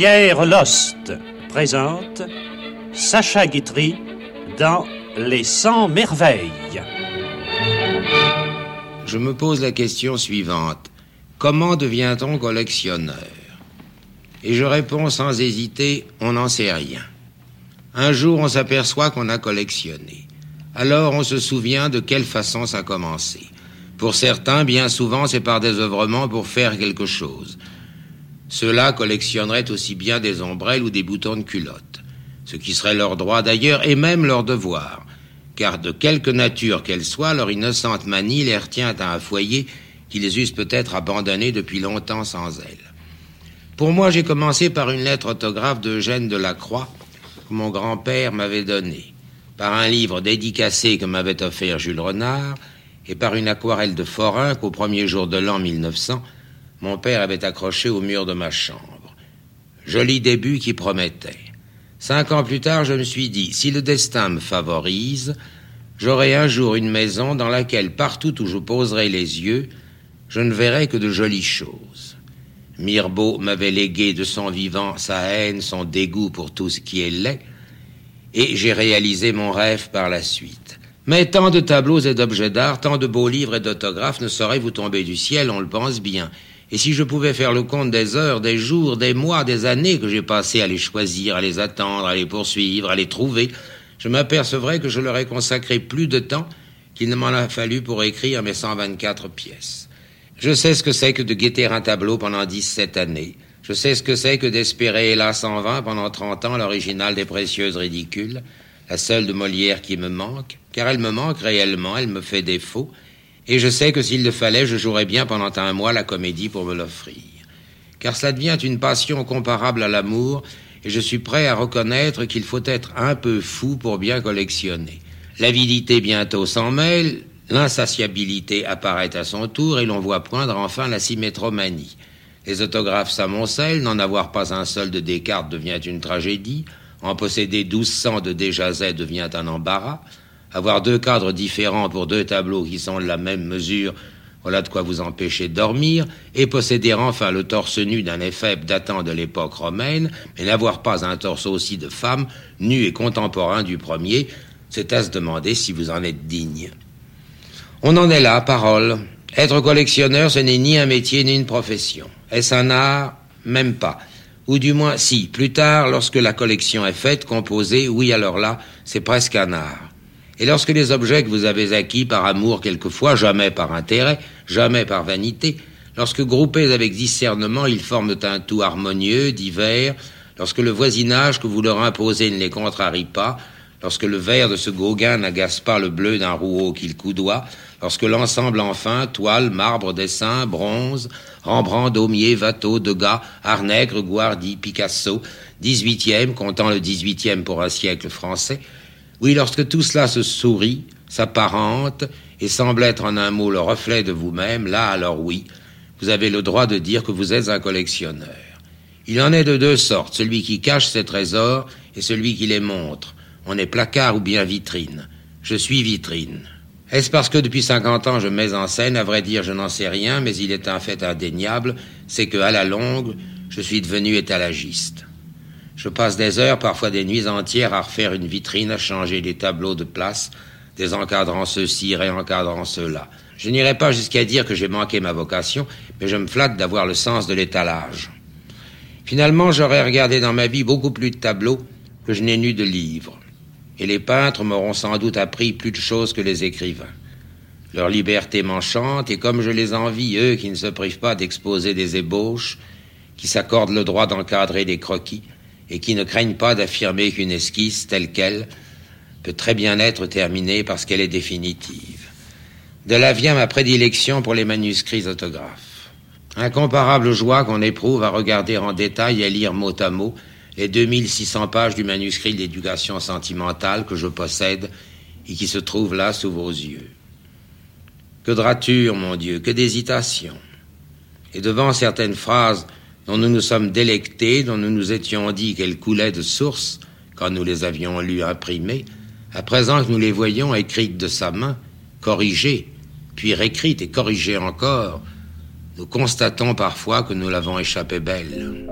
Pierre Lost présente Sacha Guitry dans Les 100 merveilles. Je me pose la question suivante. Comment devient-on collectionneur? Et je réponds sans hésiter, on n'en sait rien. Un jour, on s'aperçoit qu'on a collectionné. Alors, on se souvient de quelle façon ça a commencé. Pour certains, bien souvent, c'est par désœuvrement pour faire quelque chose. Ceux-là collectionneraient aussi bien des ombrelles ou des boutons de culotte, ce qui serait leur droit d'ailleurs et même leur devoir, car de quelque nature qu'elle soit, leur innocente manie les retient à un foyer qui les eussent peut-être abandonnés depuis longtemps sans elle. Pour moi, j'ai commencé par une lettre autographe d'Eugène Delacroix que mon grand-père m'avait donnée, par un livre dédicacé que m'avait offert Jules Renard, et par une aquarelle de Forain qu'au premier jour de l'an 1900, mon père avait accroché au mur de ma chambre. Joli début qui promettait. Cinq ans plus tard, je me suis dit, si le destin me favorise, j'aurai un jour une maison dans laquelle, partout où je poserai les yeux, je ne verrai que de jolies choses. Mirbeau m'avait légué de son vivant sa haine, son dégoût pour tout ce qui est laid, et j'ai réalisé mon rêve par la suite. Mais tant de tableaux et d'objets d'art, tant de beaux livres et d'autographes ne sauraient vous tomber du ciel, on le pense bien. Et si je pouvais faire le compte des heures, des jours, des mois, des années que j'ai passé à les choisir, à les attendre, à les poursuivre, à les trouver, je m'apercevrais que je leur ai consacré plus de temps qu'il ne m'en a fallu pour écrire mes 124 pièces. Je sais ce que c'est que de guetter un tableau pendant 17 années. Je sais ce que c'est que d'espérer, hélas, en vain, pendant 30 ans, l'original des précieuses ridicules, la seule de Molière qui me manque, car elle me manque réellement, elle me fait défaut, et je sais que s'il le fallait, je jouerais bien pendant un mois la comédie pour me l'offrir. Car cela devient une passion comparable à l'amour, et je suis prêt à reconnaître qu'il faut être un peu fou pour bien collectionner. L'avidité bientôt s'en mêle, l'insatiabilité apparaît à son tour, et l'on voit poindre enfin la symétromanie. Les autographes s'amoncellent, n'en avoir pas un seul de Descartes devient une tragédie, en posséder douze cents de Déjazet devient un embarras, avoir deux cadres différents pour deux tableaux qui sont de la même mesure, voilà de quoi vous empêcher de dormir, et posséder enfin le torse nu d'un éphèbe datant de l'époque romaine, mais n'avoir pas un torse aussi de femme, nu et contemporain du premier, c'est à se demander si vous en êtes digne. On en est là, parole. Être collectionneur, ce n'est ni un métier ni une profession. Est-ce un art? Même pas. Ou du moins, si, plus tard, lorsque la collection est faite, composée, oui, alors là, c'est presque un art. Et lorsque les objets que vous avez acquis par amour quelquefois, jamais par intérêt, jamais par vanité, lorsque groupés avec discernement, ils forment un tout harmonieux, divers, lorsque le voisinage que vous leur imposez ne les contrarie pas, lorsque le vert de ce Gauguin n'agace pas le bleu d'un rouleau qu'il coudoie, lorsque l'ensemble enfin, toile, marbre, dessin, bronze, Rembrandt, Daumier, Watteau, Degas, Arnègre, Guardi, Picasso, dix-huitième, comptant le dix-huitième pour un siècle français, oui, lorsque tout cela se sourit, s'apparente, et semble être en un mot le reflet de vous-même, là alors oui, vous avez le droit de dire que vous êtes un collectionneur. Il en est de deux sortes, celui qui cache ses trésors et celui qui les montre. On est placard ou bien vitrine. Je suis vitrine. Est-ce parce que depuis cinquante ans je mets en scène? À vrai dire, je n'en sais rien, mais il est un fait indéniable, c'est que, à la longue, je suis devenu étalagiste. Je passe des heures, parfois des nuits entières, à refaire une vitrine, à changer des tableaux de place, désencadrant ceux-ci, réencadrant ceux-là. Je n'irai pas jusqu'à dire que j'ai manqué ma vocation, mais je me flatte d'avoir le sens de l'étalage. Finalement, j'aurais regardé dans ma vie beaucoup plus de tableaux que je n'ai nu de livres. Et les peintres m'auront sans doute appris plus de choses que les écrivains. Leur liberté m'enchante, et comme je les envie, eux qui ne se privent pas d'exposer des ébauches, qui s'accordent le droit d'encadrer des croquis, et qui ne craignent pas d'affirmer qu'une esquisse telle qu'elle peut très bien être terminée parce qu'elle est définitive. De là vient ma prédilection pour les manuscrits autographes. Incomparable joie qu'on éprouve à regarder en détail et à lire mot à mot les 2600 pages du manuscrit d'éducation sentimentale que je possède et qui se trouve là sous vos yeux. Que de mon Dieu, que d'hésitation. Et devant certaines phrases dont nous nous sommes délectés, dont nous nous étions dit qu'elles coulaient de source quand nous les avions lues imprimées, à présent que nous les voyons écrites de sa main, corrigées, puis réécrites et corrigées encore, nous constatons parfois que nous l'avons échappé belle.